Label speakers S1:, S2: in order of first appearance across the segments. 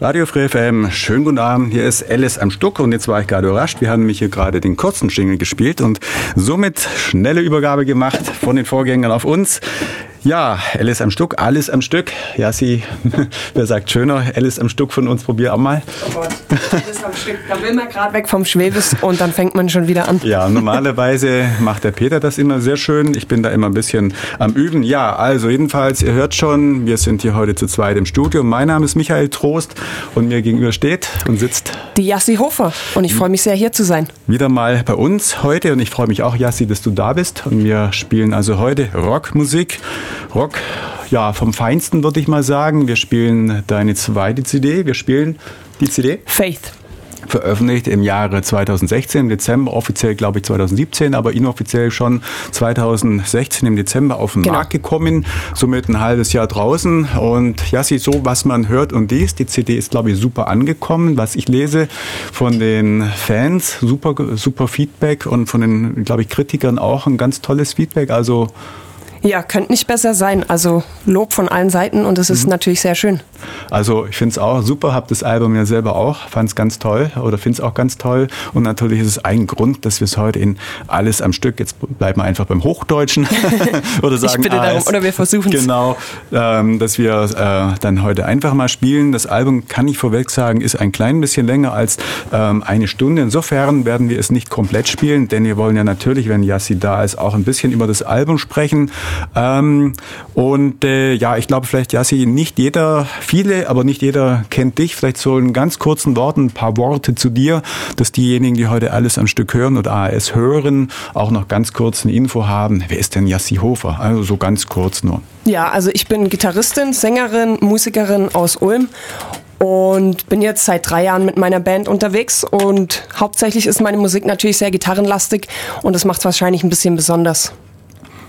S1: Radio Free FM, schönen guten Abend. Hier ist Alice am Stuck und jetzt war ich gerade überrascht. Wir haben nämlich hier gerade den kurzen Jingle gespielt und somit schnelle Übergabe gemacht von den Vorgängern auf uns. Ja, Alice am Stück, alles am Stück. Ja, sie, wer sagt schöner? Alice am Stück von uns, probier auch mal. Oh Gott,
S2: Alice am Stück. Da will man gerade weg vom Schwebes und dann fängt man schon wieder an.
S1: Ja, normalerweise macht der Peter das immer sehr schön. Ich bin da immer ein bisschen am Üben. Ja, also jedenfalls, ihr hört schon, wir sind hier heute zu zweit im Studio. Mein Name ist Michael Trost und mir gegenüber steht und sitzt
S2: die Jassi Hofer. Und ich freue mich sehr, hier zu sein.
S1: Wieder mal bei uns heute und ich freue mich auch, Jassi, dass du da bist. Und wir spielen also heute Rockmusik. Rock, ja, vom Feinsten würde ich mal sagen. Wir spielen deine zweite CD. Wir spielen die CD.
S2: Faith
S1: veröffentlicht im Jahre 2016, im Dezember, offiziell glaube ich 2017, aber inoffiziell schon 2016 im Dezember auf den genau. Markt gekommen, somit ein halbes Jahr draußen und ja, sie so, was man hört und liest, die CD ist glaube ich super angekommen, was ich lese von den Fans, super, super Feedback und von den, glaube ich, Kritikern auch ein ganz tolles Feedback, also
S2: ja, könnte nicht besser sein. Also Lob von allen Seiten und es ist mhm. natürlich sehr schön.
S1: Also ich finde es auch super, habe das Album ja selber auch, fand es ganz toll oder finde es auch ganz toll. Und natürlich ist es ein Grund, dass wir es heute in alles am Stück, jetzt bleiben wir einfach beim Hochdeutschen oder sagen
S2: ich bitte darum, oder wir versuchen
S1: es. Genau, ähm, dass wir äh, dann heute einfach mal spielen. Das Album, kann ich vorweg sagen, ist ein klein bisschen länger als ähm, eine Stunde. Insofern werden wir es nicht komplett spielen, denn wir wollen ja natürlich, wenn Yassi da ist, auch ein bisschen über das Album sprechen. Ähm, und äh, ja, ich glaube vielleicht, Jassi, nicht jeder, viele, aber nicht jeder kennt dich. Vielleicht so in ganz kurzen Worten ein paar Worte zu dir, dass diejenigen, die heute alles am Stück hören oder AS hören, auch noch ganz kurz eine Info haben. Wer ist denn Jassi Hofer? Also so ganz kurz nur.
S2: Ja, also ich bin Gitarristin, Sängerin, Musikerin aus Ulm und bin jetzt seit drei Jahren mit meiner Band unterwegs und hauptsächlich ist meine Musik natürlich sehr gitarrenlastig und das macht es wahrscheinlich ein bisschen besonders.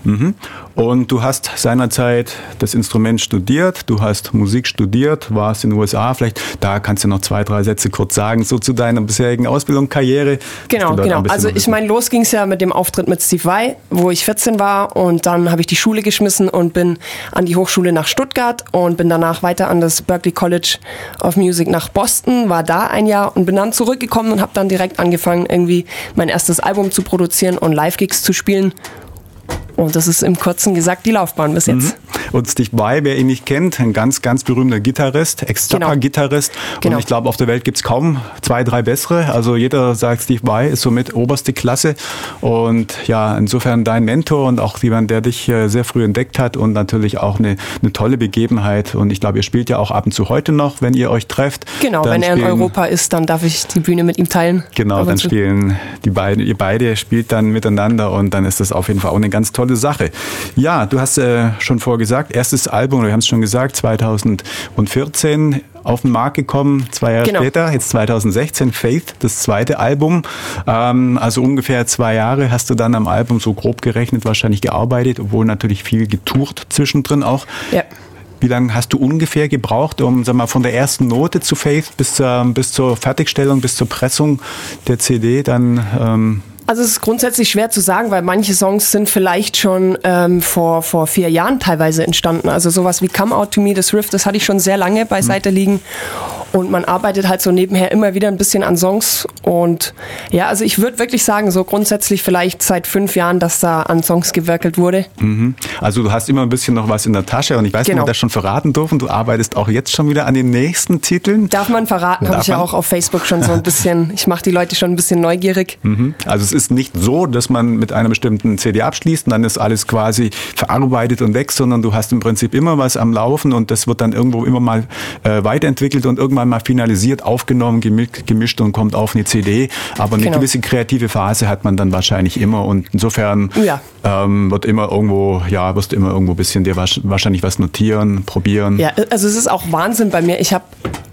S1: Mhm. Und du hast seinerzeit das Instrument studiert, du hast Musik studiert, warst in den USA. Vielleicht da kannst du noch zwei, drei Sätze kurz sagen, so zu deiner bisherigen Ausbildung, Karriere.
S2: Genau, genau. Also ich meine, los ging es ja mit dem Auftritt mit Steve Vai, wo ich 14 war und dann habe ich die Schule geschmissen und bin an die Hochschule nach Stuttgart und bin danach weiter an das Berklee College of Music nach Boston, war da ein Jahr und bin dann zurückgekommen und habe dann direkt angefangen, irgendwie mein erstes Album zu produzieren und Live-Gigs zu spielen und das ist im Kurzen gesagt die Laufbahn bis jetzt. Mhm.
S1: Und Steve Vai, wer ihn nicht kennt, ein ganz, ganz berühmter Gitarrist, Ex-Zappa-Gitarrist. Genau. genau. Und ich glaube, auf der Welt gibt es kaum zwei, drei bessere. Also jeder sagt, Steve Vai ist somit oberste Klasse. Und ja, insofern dein Mentor und auch jemand, der dich äh, sehr früh entdeckt hat und natürlich auch eine, eine tolle Begebenheit. Und ich glaube, ihr spielt ja auch ab und zu heute noch, wenn ihr euch trefft.
S2: Genau, wenn er in Europa ist, dann darf ich die Bühne mit ihm teilen.
S1: Genau, dann spielen die beiden, ihr beide spielt dann miteinander und dann ist das auf jeden Fall auch eine ganz tolle tolle Sache. Ja, du hast äh, schon vorgesagt, erstes Album, wir haben es schon gesagt, 2014 auf den Markt gekommen, zwei Jahre genau. später, jetzt 2016, Faith, das zweite Album. Ähm, also ungefähr zwei Jahre hast du dann am Album so grob gerechnet wahrscheinlich gearbeitet, obwohl natürlich viel getourt zwischendrin auch. Ja. Wie lange hast du ungefähr gebraucht, um sag mal, von der ersten Note zu Faith bis zur, bis zur Fertigstellung, bis zur Pressung der CD dann ähm,
S2: also es ist grundsätzlich schwer zu sagen, weil manche Songs sind vielleicht schon ähm, vor, vor vier Jahren teilweise entstanden. Also sowas wie Come Out to Me, das Riff, das hatte ich schon sehr lange beiseite mhm. liegen. Und man arbeitet halt so nebenher immer wieder ein bisschen an Songs. Und ja, also ich würde wirklich sagen, so grundsätzlich vielleicht seit fünf Jahren, dass da an Songs gewirkelt wurde.
S1: Mhm. Also du hast immer ein bisschen noch was in der Tasche und ich weiß genau. nicht, ob wir das schon verraten dürfen. Du arbeitest auch jetzt schon wieder an den nächsten Titeln.
S2: Darf man verraten, habe ich ja auch auf Facebook schon so ein bisschen, ich mache die Leute schon ein bisschen neugierig.
S1: Mhm. Also es ist nicht so, dass man mit einer bestimmten CD abschließt und dann ist alles quasi verarbeitet und weg, sondern du hast im Prinzip immer was am Laufen und das wird dann irgendwo immer mal äh, weiterentwickelt und irgendwann mal finalisiert, aufgenommen, gemischt und kommt auf eine CD. Aber eine genau. gewisse kreative Phase hat man dann wahrscheinlich immer und insofern ja. Ähm, wird immer irgendwo, ja, wirst du immer irgendwo ein bisschen dir wahrscheinlich was notieren, probieren.
S2: Ja, also es ist auch Wahnsinn bei mir. Ich habe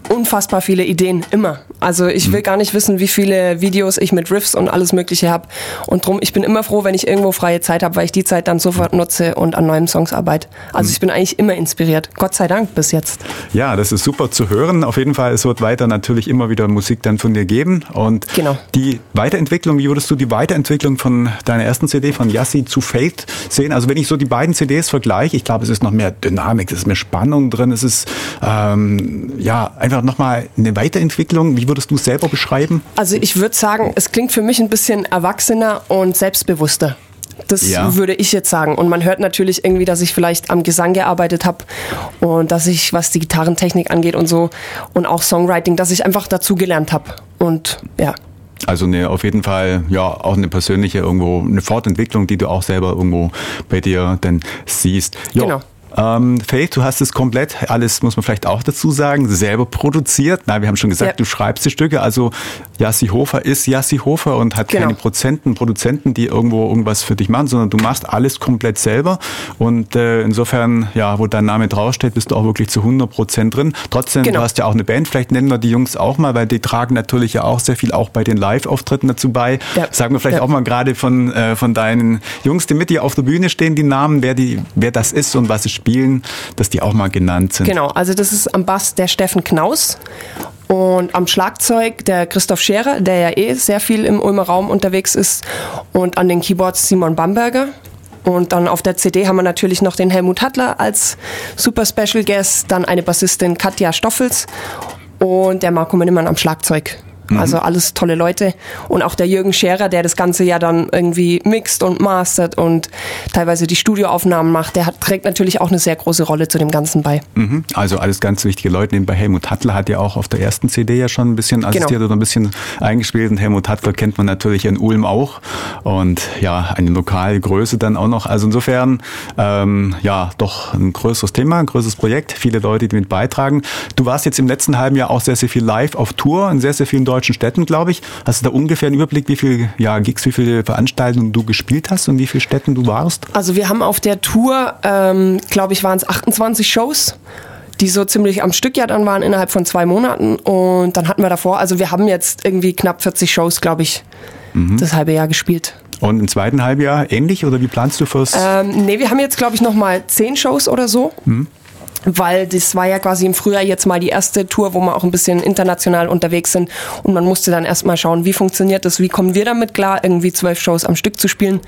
S2: unfassbar viele Ideen, immer. Also ich will mhm. gar nicht wissen, wie viele Videos ich mit Riffs und alles Mögliche habe. Und drum, ich bin immer froh, wenn ich irgendwo freie Zeit habe, weil ich die Zeit dann sofort nutze und an neuen Songs arbeite. Also mhm. ich bin eigentlich immer inspiriert. Gott sei Dank bis jetzt.
S1: Ja, das ist super zu hören. Auf jeden Fall, es wird weiter natürlich immer wieder Musik dann von dir geben. Und genau. die Weiterentwicklung, wie würdest du die Weiterentwicklung von deiner ersten CD von Yassi zu Fate sehen? Also wenn ich so die beiden CDs vergleiche, ich glaube, es ist noch mehr Dynamik, es ist mehr Spannung drin, es ist ähm, ja einfach nochmal eine Weiterentwicklung. Wie würdest du es selber beschreiben?
S2: Also ich würde sagen, es klingt für mich ein bisschen erwachsener und selbstbewusster. Das ja. würde ich jetzt sagen. Und man hört natürlich irgendwie, dass ich vielleicht am Gesang gearbeitet habe und dass ich, was die Gitarrentechnik angeht und so und auch Songwriting, dass ich einfach dazugelernt habe. Und ja.
S1: Also eine, auf jeden Fall, ja, auch eine persönliche irgendwo, eine Fortentwicklung, die du auch selber irgendwo bei dir dann siehst. Jo. Genau. Ähm, Faith, du hast es komplett, alles muss man vielleicht auch dazu sagen, selber produziert. Na, wir haben schon gesagt, ja. du schreibst die Stücke. Also Jassi Hofer ist Jassi Hofer und hat genau. keine Prozenten, Produzenten, die irgendwo irgendwas für dich machen, sondern du machst alles komplett selber. Und äh, insofern, ja, wo dein Name draufsteht, bist du auch wirklich zu 100 Prozent drin. Trotzdem, genau. du hast ja auch eine Band. Vielleicht nennen wir die Jungs auch mal, weil die tragen natürlich ja auch sehr viel auch bei den Live-Auftritten dazu bei. Ja. Sagen wir vielleicht ja. auch mal gerade von, äh, von deinen Jungs, die mit dir auf der Bühne stehen, die Namen, wer, die, wer das ist und was es spielen, dass die auch mal genannt sind.
S2: Genau, also das ist am Bass der Steffen Knaus und am Schlagzeug der Christoph Scherer, der ja eh sehr viel im Ulmer Raum unterwegs ist und an den Keyboards Simon Bamberger. Und dann auf der CD haben wir natürlich noch den Helmut Hattler als Super Special Guest, dann eine Bassistin Katja Stoffels und der Marco Minnemann am Schlagzeug. Mhm. Also alles tolle Leute. Und auch der Jürgen Scherer, der das Ganze ja dann irgendwie mixt und mastert und teilweise die Studioaufnahmen macht, der hat, trägt natürlich auch eine sehr große Rolle zu dem Ganzen bei.
S1: Mhm. Also alles ganz wichtige Leute. Nebenbei Helmut Hattler hat ja auch auf der ersten CD ja schon ein bisschen genau. assistiert genau. oder ein bisschen eingespielt. Und Helmut Hattler kennt man natürlich in Ulm auch. Und ja, eine Lokalgröße dann auch noch. Also insofern, ähm, ja, doch ein größeres Thema, ein größeres Projekt. Viele Leute, die mit beitragen. Du warst jetzt im letzten halben Jahr auch sehr, sehr viel live auf Tour in sehr, sehr vielen deutschen Städten, glaube ich. Hast du da ungefähr einen Überblick, wie viele ja, Gigs, wie viele Veranstaltungen du gespielt hast und wie viele Städten du warst?
S2: Also wir haben auf der Tour, ähm, glaube ich, waren es 28 Shows die so ziemlich am Stück ja dann waren innerhalb von zwei Monaten. Und dann hatten wir davor, also wir haben jetzt irgendwie knapp 40 Shows, glaube ich, mhm. das halbe Jahr gespielt.
S1: Und im zweiten Halbjahr ähnlich oder wie planst du fürs?
S2: Ähm, nee, wir haben jetzt, glaube ich, nochmal zehn Shows oder so. Mhm weil das war ja quasi im Frühjahr jetzt mal die erste Tour, wo wir auch ein bisschen international unterwegs sind und man musste dann erstmal schauen, wie funktioniert das, wie kommen wir damit klar, irgendwie zwölf Shows am Stück zu spielen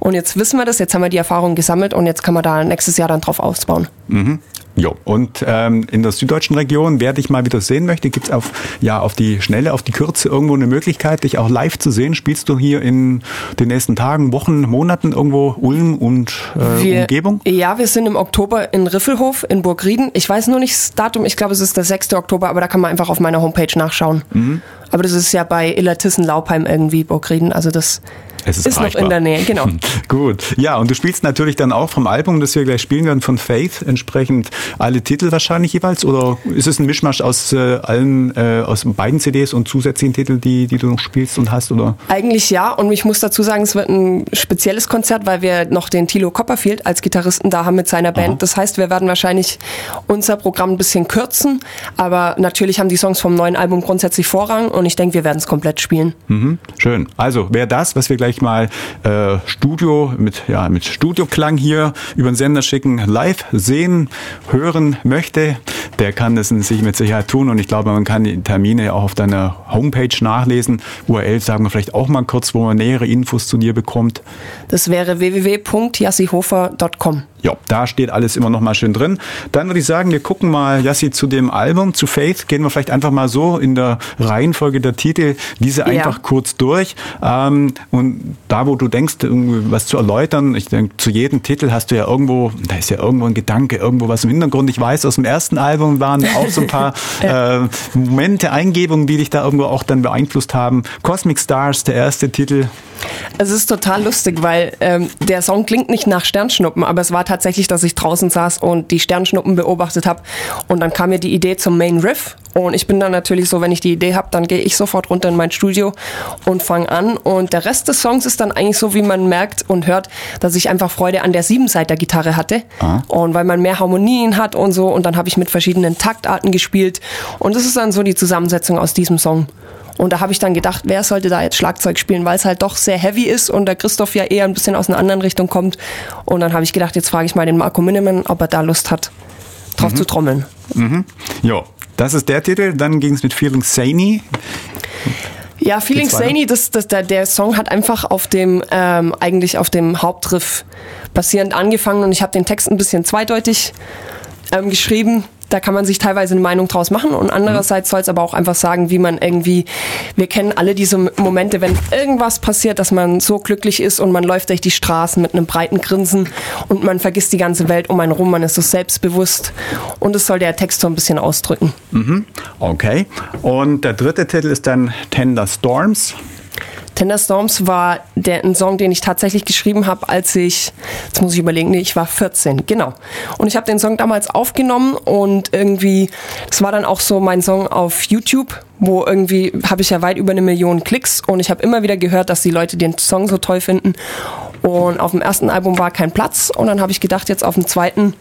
S2: und jetzt wissen wir das, jetzt haben wir die Erfahrung gesammelt und jetzt kann man da nächstes Jahr dann drauf ausbauen.
S1: Mhm. Jo, und ähm, in der süddeutschen Region, wer dich mal wieder sehen möchte, gibt's auf, ja, auf die Schnelle, auf die Kürze irgendwo eine Möglichkeit, dich auch live zu sehen? Spielst du hier in den nächsten Tagen, Wochen, Monaten irgendwo Ulm und äh, wir, Umgebung?
S2: Ja, wir sind im Oktober in Riffelhof in Burgrieden. Ich weiß nur nicht das Datum, ich glaube es ist der 6. Oktober, aber da kann man einfach auf meiner Homepage nachschauen. Mhm. Aber das ist ja bei Illertissen-Laupheim irgendwie, Burgrieden, also das
S1: es ist, ist noch in der Nähe, genau. Gut. Ja, und du spielst natürlich dann auch vom Album, das wir gleich spielen werden, von Faith, entsprechend alle Titel wahrscheinlich jeweils? Oder ist es ein Mischmasch aus äh, allen, äh, aus beiden CDs und zusätzlichen Titeln, die, die du noch spielst und hast? Oder?
S2: Eigentlich ja. Und ich muss dazu sagen, es wird ein spezielles Konzert, weil wir noch den Tilo Copperfield als Gitarristen da haben mit seiner Band. Aha. Das heißt, wir werden wahrscheinlich unser Programm ein bisschen kürzen. Aber natürlich haben die Songs vom neuen Album grundsätzlich Vorrang und ich denke, wir werden es komplett spielen.
S1: Mhm. Schön. Also, wer das, was wir gleich mal äh, Studio mit, ja, mit Studioklang hier über den Sender schicken, live sehen, hören möchte, der kann das sich mit Sicherheit tun. Und ich glaube, man kann die Termine auch auf deiner Homepage nachlesen. URL sagen wir vielleicht auch mal kurz, wo man nähere Infos zu dir bekommt.
S2: Das wäre www.jassihofer.com.
S1: Ja, da steht alles immer noch mal schön drin. Dann würde ich sagen, wir gucken mal, Jassi, zu dem Album, zu Faith, gehen wir vielleicht einfach mal so in der Reihenfolge der Titel diese einfach ja. kurz durch. Ähm, und da, wo du denkst, was zu erläutern, ich denke, zu jedem Titel hast du ja irgendwo, da ist ja irgendwo ein Gedanke, irgendwo was im Hintergrund. Ich weiß, aus dem ersten Album waren auch so ein paar äh, Momente, Eingebungen, die dich da irgendwo auch dann beeinflusst haben. Cosmic Stars, der erste Titel.
S2: Es ist total lustig, weil ähm, der Song klingt nicht nach Sternschnuppen, aber es war tatsächlich, dass ich draußen saß und die Sternschnuppen beobachtet habe. Und dann kam mir die Idee zum Main Riff. Und ich bin dann natürlich so, wenn ich die Idee habe, dann gehe ich sofort runter in mein Studio und fange an. Und der Rest des Songs ist dann eigentlich so, wie man merkt und hört, dass ich einfach Freude an der Siebenseiter-Gitarre hatte. Ah. Und weil man mehr Harmonien hat und so. Und dann habe ich mit verschiedenen Taktarten gespielt. Und das ist dann so die Zusammensetzung aus diesem Song. Und da habe ich dann gedacht, wer sollte da jetzt Schlagzeug spielen, weil es halt doch sehr heavy ist und der Christoph ja eher ein bisschen aus einer anderen Richtung kommt. Und dann habe ich gedacht, jetzt frage ich mal den Marco Minnemann, ob er da Lust hat, drauf mhm. zu trommeln.
S1: Mhm. Ja, das ist der Titel. Dann ging es mit Feeling Sany.
S2: Ja, Feeling Sany, das, das, der, der Song hat einfach auf dem, ähm, eigentlich auf dem Hauptriff basierend angefangen und ich habe den Text ein bisschen zweideutig ähm, geschrieben da kann man sich teilweise eine Meinung draus machen und andererseits soll es aber auch einfach sagen, wie man irgendwie, wir kennen alle diese Momente, wenn irgendwas passiert, dass man so glücklich ist und man läuft durch die Straßen mit einem breiten Grinsen und man vergisst die ganze Welt um einen rum, man ist so selbstbewusst und es soll der Text so ein bisschen ausdrücken.
S1: Mhm. Okay. Und der dritte Titel ist dann Tender Storms.
S2: Tender Storms war der, ein Song, den ich tatsächlich geschrieben habe, als ich, jetzt muss ich überlegen, nee, ich war 14, genau. Und ich habe den Song damals aufgenommen und irgendwie, das war dann auch so mein Song auf YouTube, wo irgendwie habe ich ja weit über eine Million Klicks und ich habe immer wieder gehört, dass die Leute den Song so toll finden. Und auf dem ersten Album war kein Platz und dann habe ich gedacht, jetzt auf dem zweiten,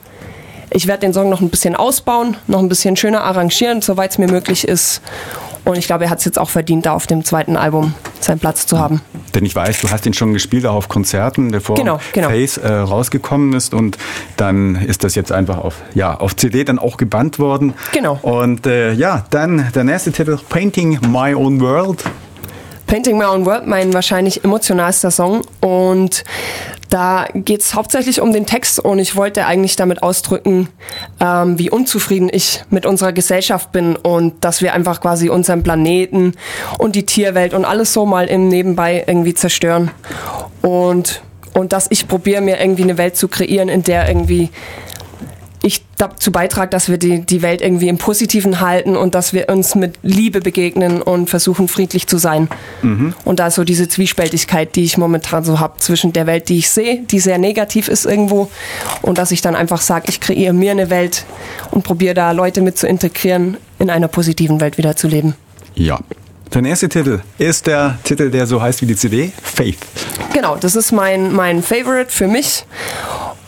S2: ich werde den Song noch ein bisschen ausbauen, noch ein bisschen schöner arrangieren, soweit es mir möglich ist. Und ich glaube, er hat es jetzt auch verdient, da auf dem zweiten Album seinen Platz zu haben.
S1: Denn ich weiß, du hast ihn schon gespielt, auch auf Konzerten, bevor
S2: genau, genau.
S1: Face äh, rausgekommen ist. Und dann ist das jetzt einfach auf, ja, auf CD dann auch gebannt worden.
S2: Genau.
S1: Und äh, ja, dann der nächste Titel, Painting My Own World.
S2: Painting My Own World, mein wahrscheinlich emotionalster Song. Und da geht es hauptsächlich um den Text und ich wollte eigentlich damit ausdrücken, ähm, wie unzufrieden ich mit unserer Gesellschaft bin und dass wir einfach quasi unseren Planeten und die Tierwelt und alles so mal im Nebenbei irgendwie zerstören. Und, und dass ich probiere, mir irgendwie eine Welt zu kreieren, in der irgendwie ich dazu beitrage, dass wir die, die Welt irgendwie im Positiven halten und dass wir uns mit Liebe begegnen und versuchen, friedlich zu sein. Mhm. Und da so diese Zwiespältigkeit, die ich momentan so habe zwischen der Welt, die ich sehe, die sehr negativ ist irgendwo, und dass ich dann einfach sage, ich kreiere mir eine Welt und probiere da Leute mit zu integrieren, in einer positiven Welt wieder zu leben.
S1: Ja. Der nächste Titel ist der Titel, der so heißt wie die CD, Faith.
S2: Genau, das ist mein, mein Favorite für mich.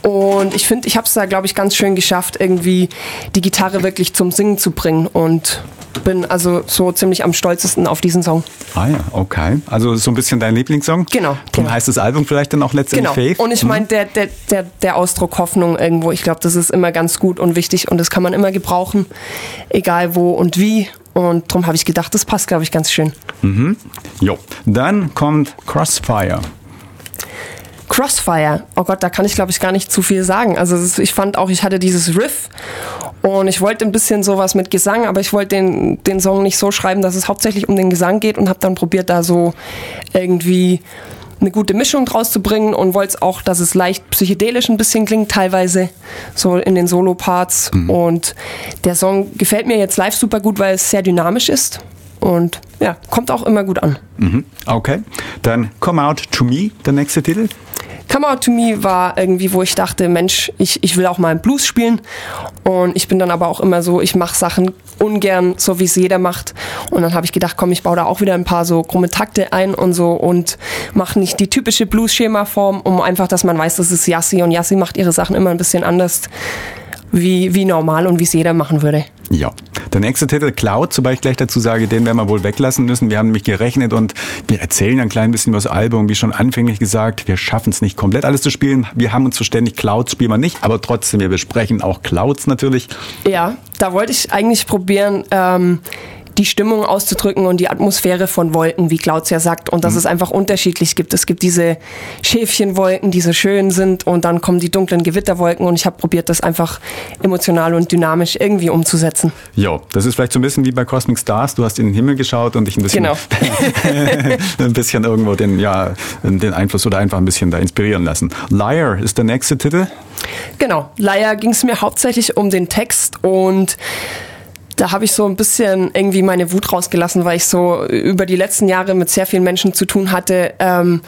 S2: Und ich finde, ich habe es da, glaube ich, ganz schön geschafft, irgendwie die Gitarre wirklich zum Singen zu bringen. Und bin also so ziemlich am stolzesten auf diesen Song.
S1: Ah ja, okay. Also so ein bisschen dein Lieblingssong?
S2: Genau.
S1: Darum genau. heißt das Album vielleicht dann auch letztendlich
S2: genau.
S1: Faith?
S2: Und ich meine, der, der, der, der Ausdruck Hoffnung irgendwo, ich glaube, das ist immer ganz gut und wichtig und das kann man immer gebrauchen, egal wo und wie. Und darum habe ich gedacht, das passt, glaube ich, ganz schön.
S1: Mhm. Jo. Dann kommt Crossfire.
S2: Crossfire. Oh Gott, da kann ich glaube ich gar nicht zu viel sagen. Also ich fand auch, ich hatte dieses Riff und ich wollte ein bisschen sowas mit Gesang, aber ich wollte den, den Song nicht so schreiben, dass es hauptsächlich um den Gesang geht und habe dann probiert, da so irgendwie eine gute Mischung draus zu bringen und wollte auch, dass es leicht psychedelisch ein bisschen klingt, teilweise so in den Solo-Parts. Mhm. Und der Song gefällt mir jetzt live super gut, weil es sehr dynamisch ist. Und ja, kommt auch immer gut an.
S1: Mhm. Okay. Dann Come Out to Me, der nächste Titel.
S2: Come Out to Me war irgendwie, wo ich dachte, Mensch, ich, ich will auch mal Blues spielen. Und ich bin dann aber auch immer so, ich mache Sachen ungern, so wie es jeder macht. Und dann habe ich gedacht, komm, ich baue da auch wieder ein paar so krumme Takte ein und so und mache nicht die typische Blues-Schema-Form, um einfach, dass man weiß, das ist Yassi und Yassi macht ihre Sachen immer ein bisschen anders wie, wie normal und wie es jeder machen würde.
S1: Ja. Der nächste Titel, Cloud, sobald ich gleich dazu sage, den werden wir wohl weglassen müssen. Wir haben nämlich gerechnet und wir erzählen ein klein bisschen über das Album. Wie schon anfänglich gesagt, wir schaffen es nicht komplett alles zu spielen. Wir haben uns verständigt, Clouds spielen wir nicht, aber trotzdem, wir besprechen auch Clouds natürlich.
S2: Ja, da wollte ich eigentlich probieren, ähm, die Stimmung auszudrücken und die Atmosphäre von Wolken, wie Klaus ja sagt, und dass mhm. es einfach unterschiedlich gibt. Es gibt diese Schäfchenwolken, die so schön sind, und dann kommen die dunklen Gewitterwolken, und ich habe probiert, das einfach emotional und dynamisch irgendwie umzusetzen.
S1: Ja, das ist vielleicht so ein bisschen wie bei Cosmic Stars. Du hast in den Himmel geschaut und dich ein bisschen,
S2: genau.
S1: ein bisschen irgendwo den, ja, den Einfluss oder einfach ein bisschen da inspirieren lassen. Liar ist der nächste Titel.
S2: Genau, Liar ging es mir hauptsächlich um den Text und da habe ich so ein bisschen irgendwie meine Wut rausgelassen, weil ich so über die letzten Jahre mit sehr vielen Menschen zu tun hatte, ähm,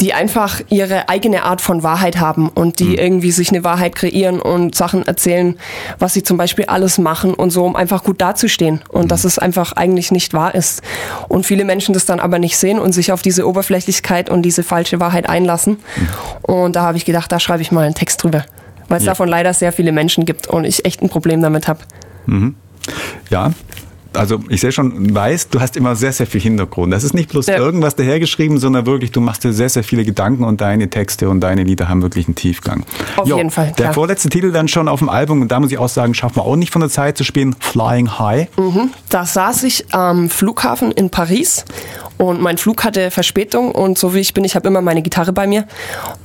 S2: die einfach ihre eigene Art von Wahrheit haben und die mhm. irgendwie sich eine Wahrheit kreieren und Sachen erzählen, was sie zum Beispiel alles machen und so, um einfach gut dazustehen und mhm. dass es einfach eigentlich nicht wahr ist. Und viele Menschen das dann aber nicht sehen und sich auf diese Oberflächlichkeit und diese falsche Wahrheit einlassen. Mhm. Und da habe ich gedacht, da schreibe ich mal einen Text drüber, weil es ja. davon leider sehr viele Menschen gibt und ich echt ein Problem damit habe.
S1: Mhm. Ja, also ich sehe schon, weißt, du hast immer sehr, sehr viel Hintergrund. Das ist nicht bloß ja. irgendwas dahergeschrieben, sondern wirklich, du machst dir sehr, sehr viele Gedanken und deine Texte und deine Lieder haben wirklich einen Tiefgang.
S2: Auf jo, jeden Fall.
S1: Der klar. vorletzte Titel dann schon auf dem Album, und da muss ich auch sagen, schaffen wir auch nicht von der Zeit zu spielen, Flying High.
S2: Mhm. Da saß ich am Flughafen in Paris Und mein Flug hatte Verspätung und so wie ich bin, ich habe immer meine Gitarre bei mir.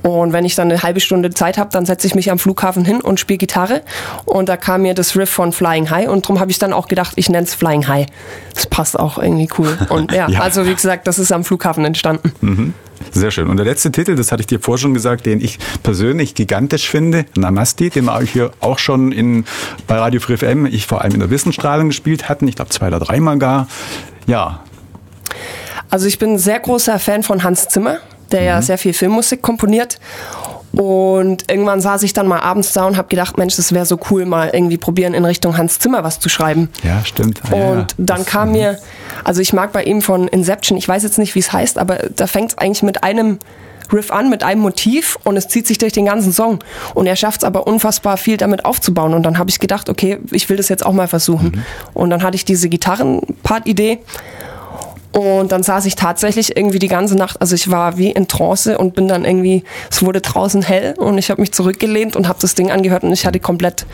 S2: Und wenn ich dann eine halbe Stunde Zeit habe, dann setze ich mich am Flughafen hin und spiele Gitarre. Und da kam mir das Riff von Flying High und darum habe ich dann auch gedacht, ich nenne es Flying High. Das passt auch irgendwie cool. Und ja, ja, also wie gesagt, das ist am Flughafen entstanden. Mhm.
S1: Sehr schön. Und der letzte Titel, das hatte ich dir vorher schon gesagt, den ich persönlich gigantisch finde, Namasti, den wir hier auch schon in, bei Radio Free FM, ich vor allem in der Wissensstrahlung gespielt hatten. Ich glaube zwei oder dreimal gar. Ja.
S2: Also ich bin ein sehr großer Fan von Hans Zimmer, der mhm. ja sehr viel Filmmusik komponiert. Und irgendwann saß ich dann mal abends da und habe gedacht, Mensch, das wäre so cool, mal irgendwie probieren, in Richtung Hans Zimmer was zu schreiben.
S1: Ja, stimmt.
S2: Ah, und ja, dann kam mir, also ich mag bei ihm von Inception, ich weiß jetzt nicht, wie es heißt, aber da fängt es eigentlich mit einem Riff an, mit einem Motiv und es zieht sich durch den ganzen Song. Und er schafft es aber unfassbar viel damit aufzubauen. Und dann habe ich gedacht, okay, ich will das jetzt auch mal versuchen. Mhm. Und dann hatte ich diese Gitarrenpart-Idee und dann saß ich tatsächlich irgendwie die ganze Nacht, also ich war wie in Trance und bin dann irgendwie, es wurde draußen hell und ich habe mich zurückgelehnt und habe das Ding angehört und ich hatte komplett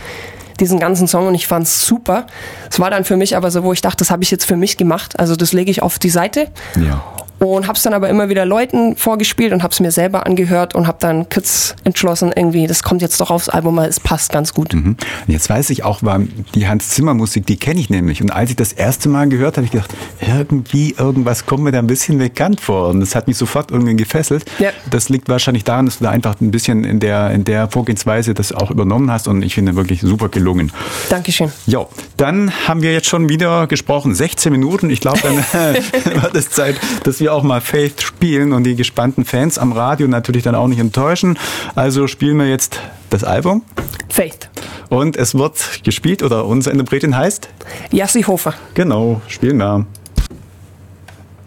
S2: diesen ganzen Song und ich fand es super. Es war dann für mich aber so, wo ich dachte, das habe ich jetzt für mich gemacht. Also das lege ich auf die Seite. Ja und habe es dann aber immer wieder Leuten vorgespielt und habe es mir selber angehört und habe dann kurz entschlossen, irgendwie, das kommt jetzt doch aufs Album, weil es passt ganz gut. Mhm.
S1: Jetzt weiß ich auch, war die Hans Zimmer Musik, die kenne ich nämlich. Und als ich das erste Mal gehört habe, ich gedacht, irgendwie irgendwas kommt mir da ein bisschen bekannt vor. Und das hat mich sofort irgendwie gefesselt. Ja. Das liegt wahrscheinlich daran, dass du da einfach ein bisschen in der, in der Vorgehensweise das auch übernommen hast. Und ich finde wirklich super gelungen.
S2: Dankeschön.
S1: Ja, dann haben wir jetzt schon wieder gesprochen. 16 Minuten. Ich glaube, dann wird es Zeit, dass wir wir auch mal Faith spielen und die gespannten Fans am Radio natürlich dann auch nicht enttäuschen. Also spielen wir jetzt das Album.
S2: Faith.
S1: Und es wird gespielt oder unsere Interpretin heißt?
S2: Jassi Hofer.
S1: Genau, spielen wir.